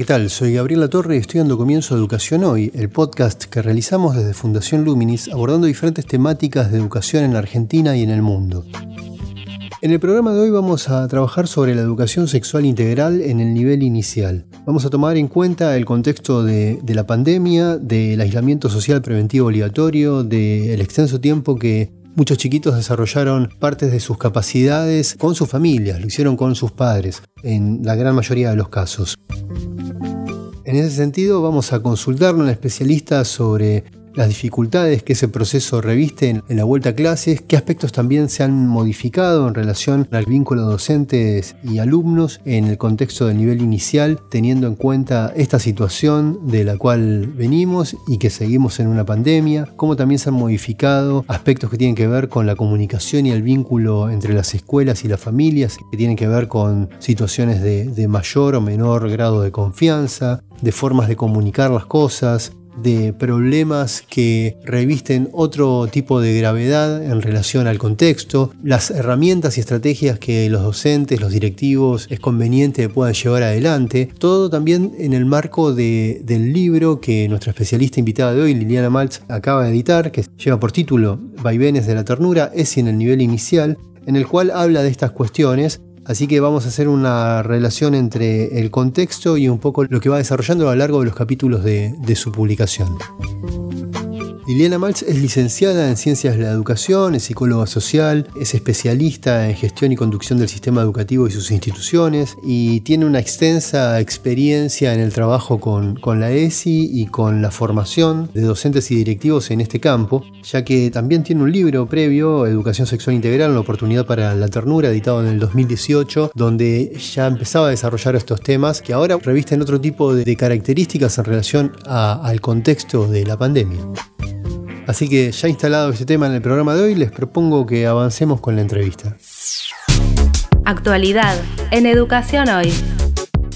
¿Qué tal? Soy Gabriela Torre y estoy dando comienzo a Educación Hoy, el podcast que realizamos desde Fundación Luminis abordando diferentes temáticas de educación en Argentina y en el mundo. En el programa de hoy vamos a trabajar sobre la educación sexual integral en el nivel inicial. Vamos a tomar en cuenta el contexto de, la pandemia, del aislamiento social preventivo obligatorio, del extenso tiempo que Muchos chiquitos desarrollaron partes de sus capacidades con sus familias, lo hicieron con sus padres, en la gran mayoría de los casos. En ese sentido, vamos a consultar a un especialista sobre las dificultades que ese proceso reviste en, la vuelta a clases, qué aspectos también se han modificado en relación al vínculo docentes y alumnos en el contexto del nivel inicial, teniendo en cuenta esta situación de la cual venimos y que seguimos en una pandemia, cómo también se han modificado aspectos que tienen que ver con la comunicación y el vínculo entre las escuelas y las familias, que tienen que ver con situaciones de mayor o menor grado de confianza, de formas de comunicar las cosas, de problemas que revisten otro tipo de gravedad en relación al contexto, las herramientas y estrategias que los docentes, los directivos es conveniente puedan llevar adelante, todo también en el marco del libro que nuestra especialista invitada de hoy, Liliana Maltz, acaba de editar, que lleva por título Vaivenes de la Ternura, es en el nivel inicial, en el cual habla de estas cuestiones Así que vamos a hacer una relación entre el contexto y un poco lo que va desarrollando a lo largo de los capítulos de, su publicación. Liliana Maltz es licenciada en Ciencias de la Educación, es psicóloga social, es especialista en gestión y conducción del sistema educativo y sus instituciones y tiene una extensa experiencia en el trabajo con, con la ESI y con la formación de docentes y directivos en este campo, ya que también tiene un libro previo, Educación Sexual Integral, una oportunidad para la ternura, editado en el 2018, donde ya empezaba a desarrollar estos temas que ahora revisten otro tipo de, características en relación al contexto de la pandemia. Así que ya instalado este tema en el programa de hoy, les propongo que avancemos con la entrevista. Actualidad en Educación Hoy.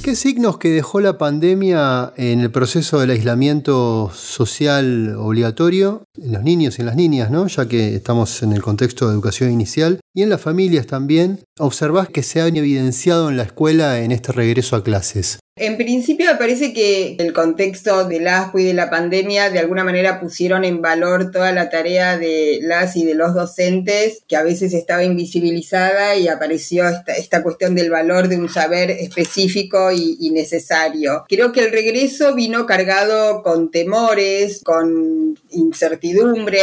¿Qué signos que dejó la pandemia en el proceso del aislamiento social obligatorio en los niños y en las niñas, ¿no? ya que estamos en el contexto de educación inicial, y en las familias también, observás que se han evidenciado en la escuela en este regreso a clases? En principio me parece que el contexto del ASPO y de la pandemia de alguna manera pusieron en valor toda la tarea de las y de los docentes que a veces estaba invisibilizada y apareció esta, cuestión del valor de un saber específico y, y, necesario. Creo que el regreso vino cargado con temores, con incertidumbres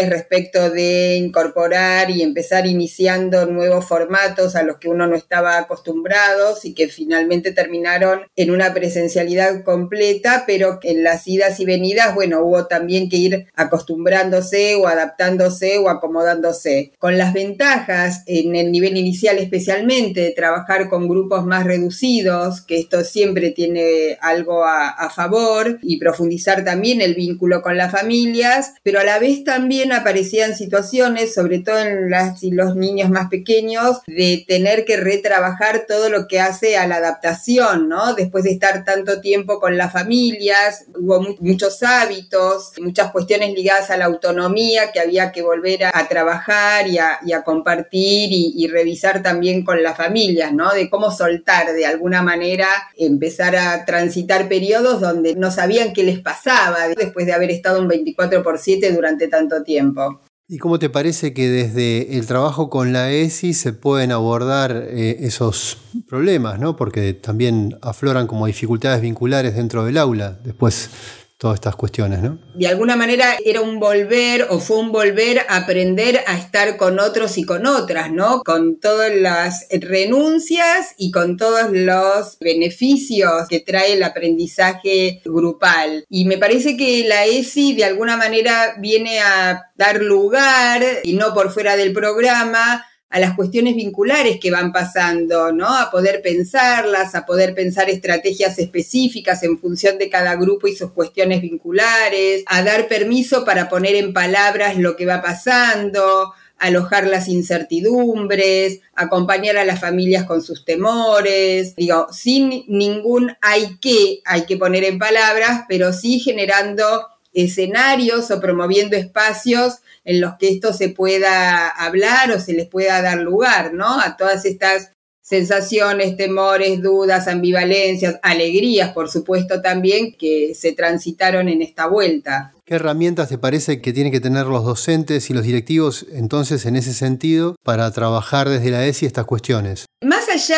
respecto de incorporar y empezar iniciando nuevos formatos a los que uno no estaba acostumbrado y que finalmente terminaron en una presencialidad completa, pero en las idas y venidas, bueno, hubo también que ir acostumbrándose o adaptándose o acomodándose. Con las ventajas en el nivel inicial especialmente de trabajar con grupos más reducidos, que esto siempre tiene algo a, a favor, y profundizar también el vínculo con las familias, pero a la vez también aparecían situaciones, sobre todo en y los niños más pequeños, de tener que retrabajar todo lo que hace a la adaptación, ¿no? Después de estar tanto tiempo con las familias, hubo muchos hábitos, muchas cuestiones ligadas a la autonomía que había que volver a, trabajar y a, compartir y, revisar también con las familias, ¿no? De cómo soltar de alguna manera, empezar a transitar periodos donde no sabían qué les pasaba después de haber estado un 24 por 7 durante tanto tiempo. ¿Y cómo te parece que desde el trabajo con la ESI se pueden abordar eh, esos problemas, ¿no? Porque también afloran como dificultades vinculares dentro del aula. Después todas estas cuestiones, ¿no? De alguna manera era un volver o fue un volver a aprender a estar con otros y con otras, ¿no? Con todas las renuncias y con todos los beneficios que trae el aprendizaje grupal. Y me parece que la ESI de alguna manera viene a dar lugar, y no por fuera del programa, a las cuestiones vinculares que van pasando, ¿no? A poder pensarlas, a poder pensar estrategias específicas en función de cada grupo y sus cuestiones vinculares, a dar permiso para poner en palabras lo que va pasando, alojar las incertidumbres, acompañar a las familias con sus temores, digo, sin ningún hay que, hay que poner en palabras, pero sí generando escenarios o promoviendo espacios en los que esto se pueda hablar o se les pueda dar lugar, ¿no? A todas estas sensaciones, temores, dudas, ambivalencias, alegrías, por supuesto, también que se transitaron en esta vuelta. ¿Qué herramientas te parece que tienen que tener los docentes y los directivos entonces en ese sentido para trabajar desde la ESI estas cuestiones? Más allá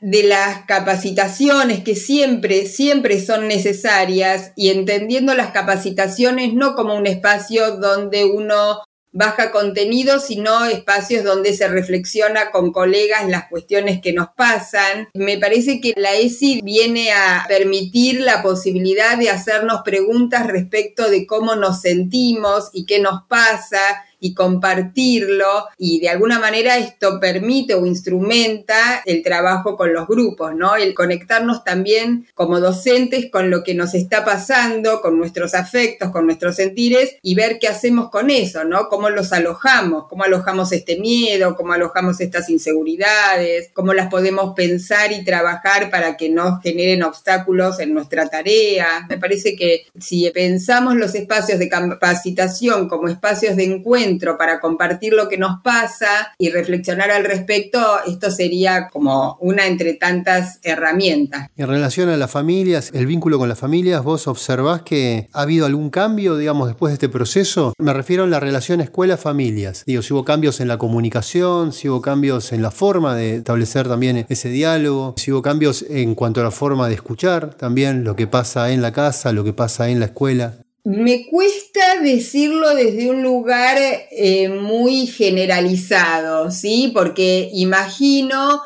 de las capacitaciones que siempre, siempre son necesarias y entendiendo las capacitaciones no como un espacio donde uno baja contenido, sino espacios donde se reflexiona con colegas las cuestiones que nos pasan. Me parece que la ESI viene a permitir la posibilidad de hacernos preguntas respecto de cómo nos sentimos y qué nos pasa y compartirlo y de alguna manera esto permite o instrumenta el trabajo con los grupos, ¿no? El conectarnos también como docentes con lo que nos está pasando, con nuestros afectos, con nuestros sentires y ver qué hacemos con eso, ¿no? Cómo los alojamos, cómo alojamos este miedo, cómo alojamos estas inseguridades, cómo las podemos pensar y trabajar para que no generen obstáculos en nuestra tarea. Me parece que si pensamos los espacios de capacitación como espacios de encuentro, para compartir lo que nos pasa y reflexionar al respecto, esto sería como una entre tantas herramientas. En relación a las familias, el vínculo con las familias, ¿vos observás que ha habido algún cambio, digamos, después de este proceso? Me refiero a la relación escuela-familias. Digo, si hubo cambios en la comunicación, si hubo cambios en la forma de establecer también ese diálogo, si hubo cambios en cuanto a la forma de escuchar también lo que pasa en la casa, lo que pasa en la escuela. Me cuesta decirlo desde un lugar eh, muy generalizado, ¿sí? Porque imagino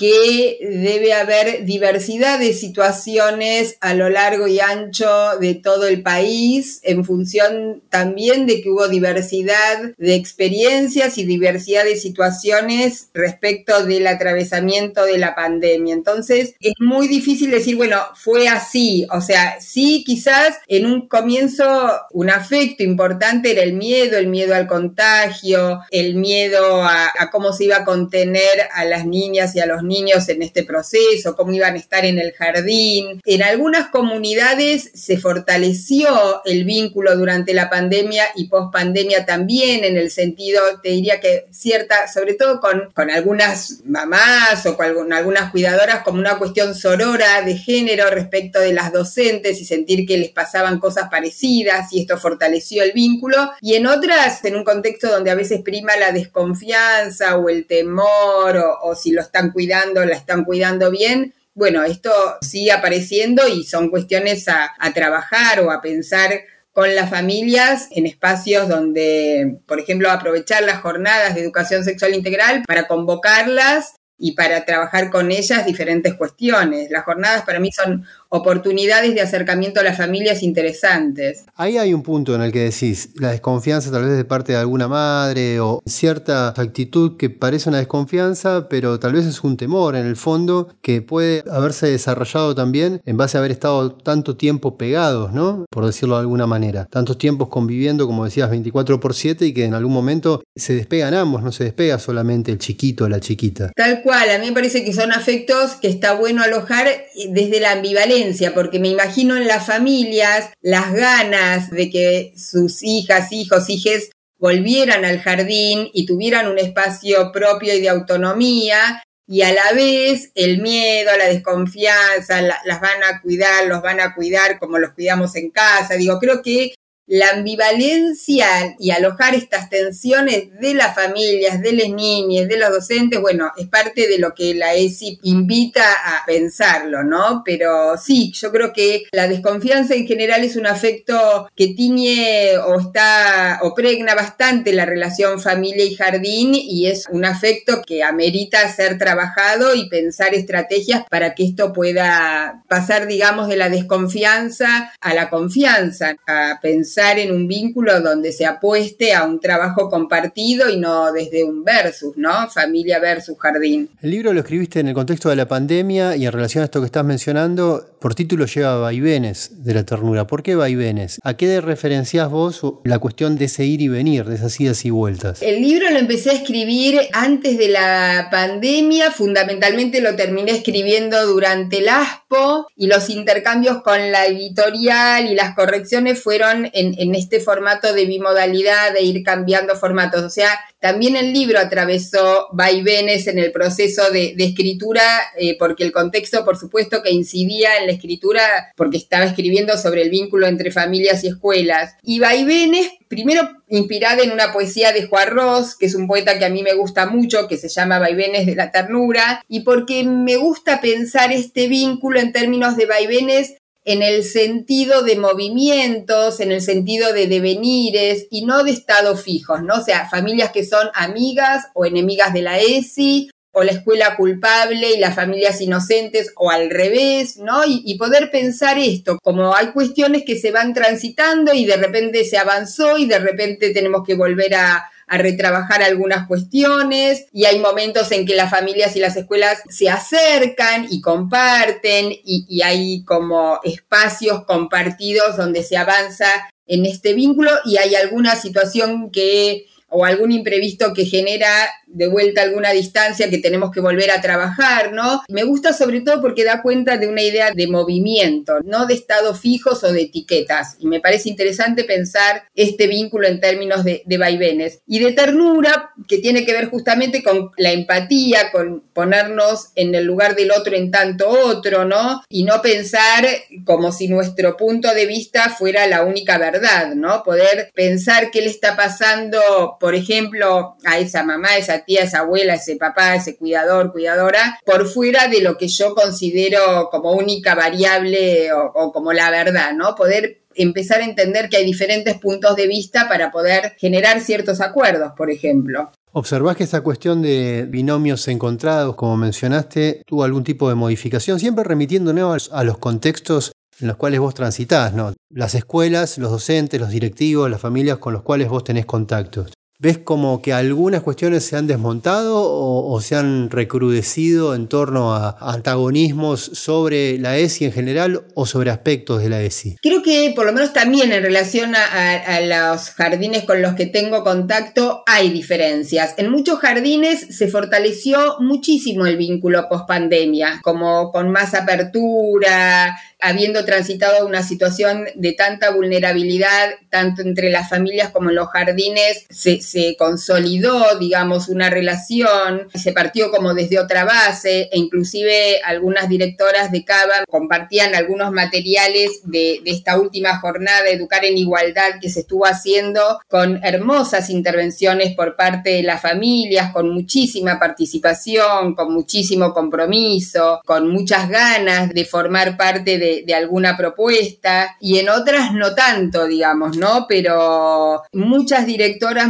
que debe haber diversidad de situaciones a lo largo y ancho de todo el país, en función también de que hubo diversidad de experiencias y diversidad de situaciones respecto del atravesamiento de la pandemia. Entonces, es muy difícil decir, bueno, fue así. O sea, sí, quizás en un comienzo un afecto importante era el miedo, el miedo al contagio, el miedo a, cómo se iba a contener a las niñas y a los niños en este proceso, cómo iban a estar en el jardín. En algunas comunidades se fortaleció el vínculo durante la pandemia y post pandemia también, en el sentido, te diría que cierta, sobre todo con, con algunas mamás o con algunas cuidadoras, como una cuestión sorora de género respecto de las docentes y sentir que les pasaban cosas parecidas y esto fortaleció el vínculo. Y en otras, en un contexto donde a veces prima la desconfianza o el temor o, o si lo están cuidando, la están cuidando bien, bueno, esto sigue apareciendo y son cuestiones a, a, trabajar o a pensar con las familias en espacios donde, por ejemplo, aprovechar las jornadas de educación sexual integral para convocarlas y para trabajar con ellas diferentes cuestiones. Las jornadas para mí son oportunidades de acercamiento a las familias interesantes. Ahí hay un punto en el que decís, la desconfianza tal vez de parte de alguna madre o cierta actitud que parece una desconfianza, pero tal vez es un temor en el fondo que puede haberse desarrollado también en base a haber estado tanto tiempo pegados, ¿no? Por decirlo de alguna manera. Tantos tiempos conviviendo, como decías, 24 por 7 y que en algún momento se despegan ambos, no se despega solamente el chiquito o la chiquita. Tal cual, a mí me parece que son afectos que está bueno alojar desde la ambivalencia porque me imagino en las familias las ganas de que sus hijas, hijos, hijes volvieran al jardín y tuvieran un espacio propio y de autonomía, y a la vez el miedo, la desconfianza, las van a cuidar, los van a cuidar como los cuidamos en casa. Digo, creo que la ambivalencia y alojar estas tensiones de las familias, de las niñas, de los docentes, bueno, es parte de lo que la ESI invita a pensarlo, ¿no? Pero sí, yo creo que la desconfianza en general es un afecto que tiñe o está o pregna bastante la relación familia y jardín y es un afecto que amerita ser trabajado y pensar estrategias para que esto pueda pasar, digamos, de la desconfianza a la confianza, a pensar en un vínculo donde se apueste a un trabajo compartido y no desde un versus, ¿no? Familia versus jardín. El libro lo escribiste en el contexto de la pandemia y en relación a esto que estás mencionando, por título lleva Vaivenes de la ternura. ¿Por qué Vaivenes? ¿A qué referencias vos la cuestión de ese ir y venir, de esas idas y vueltas? El libro lo empecé a escribir antes de la pandemia, fundamentalmente lo terminé escribiendo durante el ASPO y los intercambios con la editorial y las correcciones fueron en, este formato de bimodalidad, de ir cambiando formatos. O sea, también el libro atravesó vaivenes en el proceso de, escritura, eh, porque el contexto, por supuesto, que incidía en la escritura, porque estaba escribiendo sobre el vínculo entre familias y escuelas. Y vaivenes, primero inspirada en una poesía de Juan Ross, que es un poeta que a mí me gusta mucho, que se llama Vaivenes de la Ternura, y porque me gusta pensar este vínculo en términos de vaivenes en el sentido de movimientos, en el sentido de devenires y no de estados fijos, ¿no? O sea, familias que son amigas o enemigas de la ESI, o la escuela culpable y las familias inocentes, o al revés, ¿no? Y, poder pensar esto, como hay cuestiones que se van transitando y de repente se avanzó y de repente tenemos que volver a, a retrabajar algunas cuestiones y hay momentos en que las familias y las escuelas se acercan y comparten y, y hay como espacios compartidos donde se avanza en este vínculo y hay alguna situación que o algún imprevisto que genera de vuelta alguna distancia que tenemos que volver a trabajar, ¿no? Me gusta sobre todo porque da cuenta de una idea de movimiento, no de estados fijos o de etiquetas. Y me parece interesante pensar este vínculo en términos de, de vaivenes. Y de ternura, que tiene que ver justamente con la empatía, con ponernos en el lugar del otro en tanto otro, ¿no? Y no pensar como si nuestro punto de vista fuera la única verdad, ¿no? Poder pensar qué le está pasando, por ejemplo, a esa mamá, a esa tía, esa abuela, ese papá, ese cuidador, cuidadora, por fuera de lo que yo considero como única variable o, como la verdad, ¿no? Poder empezar a entender que hay diferentes puntos de vista para poder generar ciertos acuerdos, por ejemplo. ¿Observás que esa cuestión de binomios encontrados, como mencionaste, tuvo algún tipo de modificación, siempre remitiéndonos a los contextos en los cuales vos transitás, ¿no? Las escuelas, los docentes, los directivos, las familias con los cuales vos tenés contactos. ¿Ves como que algunas cuestiones se han desmontado o, se han recrudecido en torno a antagonismos sobre la ESI en general o sobre aspectos de la ESI? Creo que por lo menos también en relación a, los jardines con los que tengo contacto hay diferencias. En muchos jardines se fortaleció muchísimo el vínculo post pandemia, como con más apertura, habiendo transitado una situación de tanta vulnerabilidad, tanto entre las familias como en los jardines, se, consolidó, digamos, una relación, se partió como desde otra base, e inclusive algunas directoras de Cava compartían algunos materiales de, esta última jornada Educar en Igualdad que se estuvo haciendo con hermosas intervenciones por parte de las familias, con muchísima participación, con muchísimo compromiso, con muchas ganas de formar parte de de, alguna propuesta y en otras no tanto, digamos, ¿no? Pero muchas directoras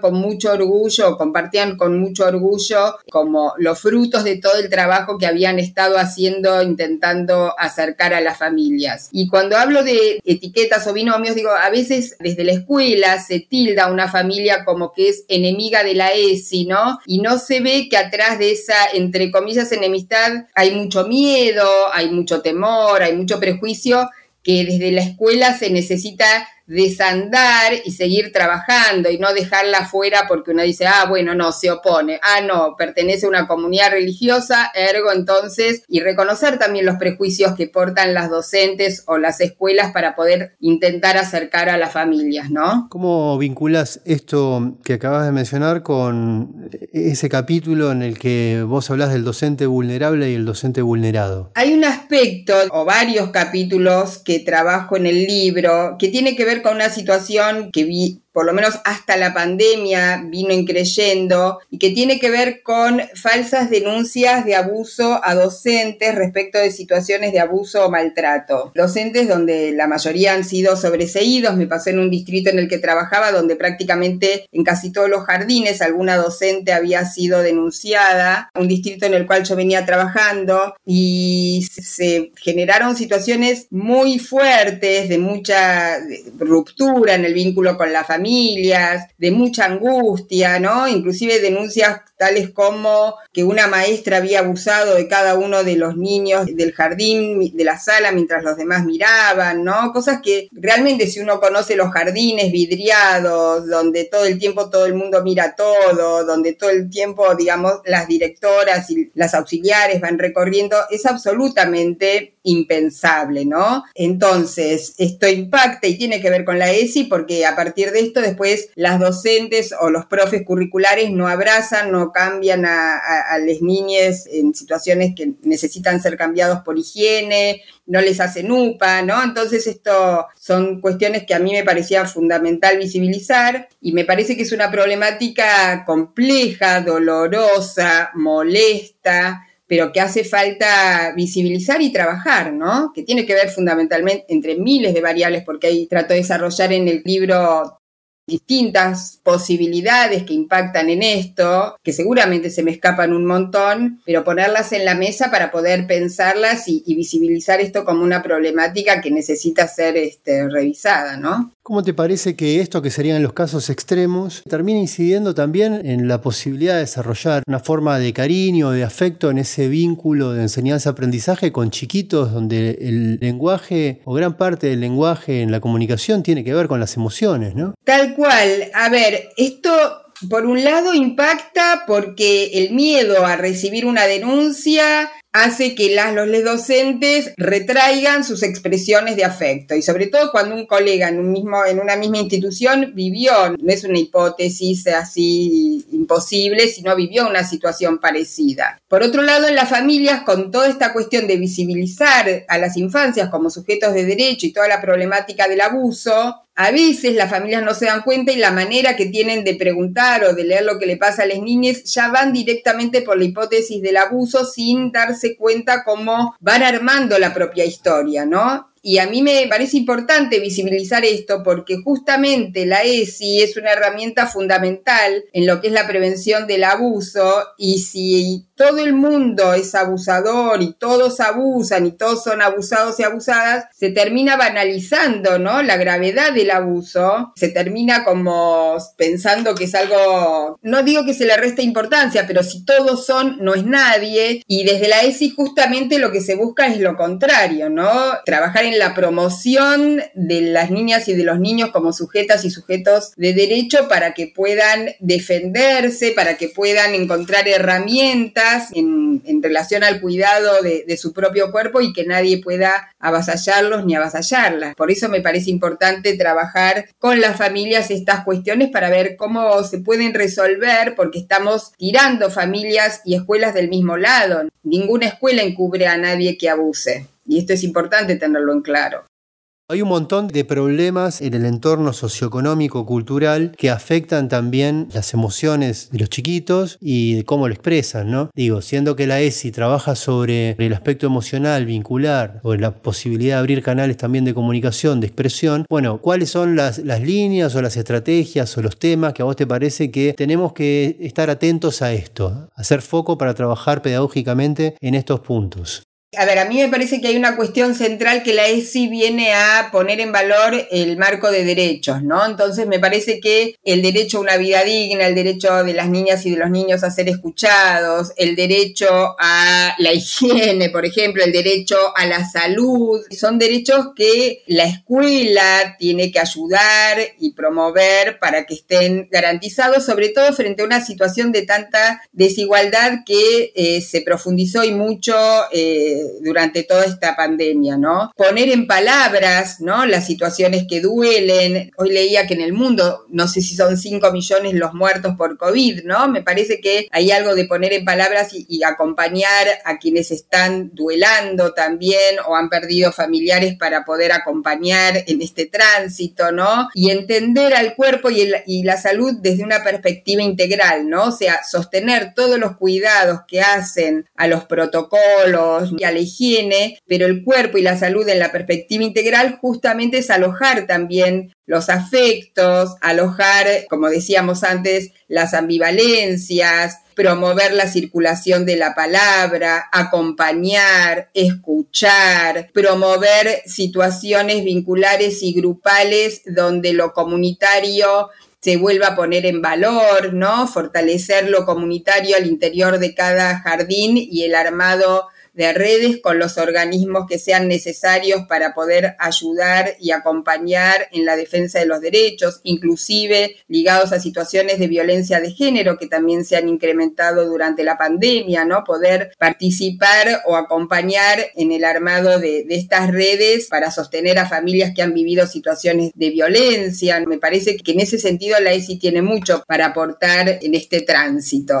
con mucho orgullo, compartían con mucho orgullo como los frutos de todo el trabajo que habían estado haciendo intentando acercar a las familias. Y cuando hablo de etiquetas o binomios, digo, a veces desde la escuela se tilda una familia como que es enemiga de la ESI, ¿no? Y no se ve que atrás de esa, entre comillas, enemistad hay mucho miedo, hay mucho temor, hay mucho prejuicio que desde la escuela se necesita desandar y seguir trabajando y no dejarla fuera porque uno dice, ah, bueno, no, se opone, ah, no, pertenece a una comunidad religiosa, ergo entonces, y reconocer también los prejuicios que portan las docentes o las escuelas para poder intentar acercar a las familias, ¿no? ¿Cómo vinculas esto que acabas de mencionar con ese capítulo en el que vos hablas del docente vulnerable y el docente vulnerado? Hay un aspecto o varios capítulos que trabajo en el libro que tiene que ver con una situación que vi por lo menos hasta la pandemia vino increyendo y que tiene que ver con falsas denuncias de abuso a docentes respecto de situaciones de abuso o maltrato. Docentes donde la mayoría han sido sobreseídos, me pasó en un distrito en el que trabajaba donde prácticamente en casi todos los jardines alguna docente había sido denunciada, un distrito en el cual yo venía trabajando y se generaron situaciones muy fuertes de mucha ruptura en el vínculo con las familias, de mucha angustia, ¿no? Inclusive denuncias tales como que una maestra había abusado de cada uno de los niños del jardín, de la sala, mientras los demás miraban, ¿no? Cosas que realmente si uno conoce los jardines vidriados, donde todo el tiempo todo el mundo mira todo, donde todo el tiempo, digamos, las directoras y las auxiliares van recorriendo, es absolutamente impensable, ¿no? Entonces, esto impacta y tiene que ver con la ESI porque a partir de esto después las docentes o los profes curriculares no abrazan, no cambian a, las niñas en situaciones que necesitan ser cambiados por higiene, no les hacen UPA, ¿no? Entonces esto son cuestiones que a mí me parecía fundamental visibilizar y me parece que es una problemática compleja, dolorosa, molesta, pero que hace falta visibilizar y trabajar, ¿no? Que tiene que ver fundamentalmente entre miles de variables, porque ahí trato de desarrollar en el libro distintas posibilidades que impactan en esto, que seguramente se me escapan un montón, pero ponerlas en la mesa para poder pensarlas y, visibilizar esto como una problemática que necesita ser este, revisada, ¿no? ¿Cómo te parece que esto, que serían los casos extremos, termina incidiendo también en la posibilidad de desarrollar una forma de cariño, de afecto en ese vínculo de enseñanza-aprendizaje con chiquitos donde el lenguaje o gran parte del lenguaje en la comunicación tiene que ver con las emociones, ¿no? Tal cual. A ver, esto por un lado impacta porque el miedo a recibir una denuncia hace que las, los docentes retraigan sus expresiones de afecto y sobre todo cuando un colega en, un mismo, en una misma institución vivió, no es una hipótesis así imposible, sino vivió una situación parecida. Por otro lado, en las familias, con toda esta cuestión de visibilizar a las infancias como sujetos de derecho y toda la problemática del abuso, a veces las familias no se dan cuenta y la manera que tienen de preguntar o de leer lo que le pasa a las niñas ya van directamente por la hipótesis del abuso sin darse cuenta cómo van armando la propia historia, ¿no? Y a mí me parece importante visibilizar esto porque justamente la ESI es una herramienta fundamental en lo que es la prevención del abuso y si todo el mundo es abusador y todos abusan y todos son abusados y abusadas, se termina banalizando, ¿no? La gravedad del abuso, se termina como pensando que es algo, no digo que se le resta importancia, pero si todos son, no es nadie y desde la ESI justamente lo que se busca es lo contrario, ¿no? Trabajar en la promoción de las niñas y de los niños como sujetas y sujetos de derecho para que puedan defenderse, para que puedan encontrar herramientas en, relación al cuidado de, de, su propio cuerpo y que nadie pueda avasallarlos ni avasallarlas. Por eso me parece importante trabajar con las familias estas cuestiones para ver cómo se pueden resolver porque estamos tirando familias y escuelas del mismo lado. Ninguna escuela encubre a nadie que abuse. Y esto es importante tenerlo en claro. Hay un montón de problemas en el entorno socioeconómico, cultural, que afectan también las emociones de los chiquitos y de cómo lo expresan, ¿no? Digo, siendo que la ESI trabaja sobre el aspecto emocional, vincular, o la posibilidad de abrir canales también de comunicación, de expresión, bueno, ¿cuáles son las, las líneas o las estrategias o los temas que a vos te parece que tenemos que estar atentos a esto, hacer foco para trabajar pedagógicamente en estos puntos? A ver, a mí me parece que hay una cuestión central que la ESI viene a poner en valor el marco de derechos, ¿no? Entonces me parece que el derecho a una vida digna, el derecho de las niñas y de los niños a ser escuchados, el derecho a la higiene, por ejemplo, el derecho a la salud, son derechos que la escuela tiene que ayudar y promover para que estén garantizados, sobre todo frente a una situación de tanta desigualdad que eh, se profundizó y mucho. Eh, durante toda esta pandemia, ¿no? Poner en palabras, ¿no? Las situaciones que duelen. Hoy leía que en el mundo, no sé si son 5 millones los muertos por COVID, ¿no? Me parece que hay algo de poner en palabras y, acompañar a quienes están duelando también o han perdido familiares para poder acompañar en este tránsito, ¿no? Y entender al cuerpo y, y la salud desde una perspectiva integral, ¿no? O sea, sostener todos los cuidados que hacen a los protocolos y a la higiene, pero el cuerpo y la salud en la perspectiva integral justamente es alojar también los afectos, alojar, como decíamos antes, las ambivalencias, promover la circulación de la palabra, acompañar, escuchar, promover situaciones vinculares y grupales donde lo comunitario se vuelva a poner en valor, ¿no? Fortalecer lo comunitario al interior de cada jardín y el armado de redes con los organismos que sean necesarios para poder ayudar y acompañar en la defensa de los derechos, inclusive ligados a situaciones de violencia de género que también se han incrementado durante la pandemia, ¿no? Poder participar o acompañar en el armado de, estas redes para sostener a familias que han vivido situaciones de violencia. Me parece que en ese sentido la ESI tiene mucho para aportar en este tránsito.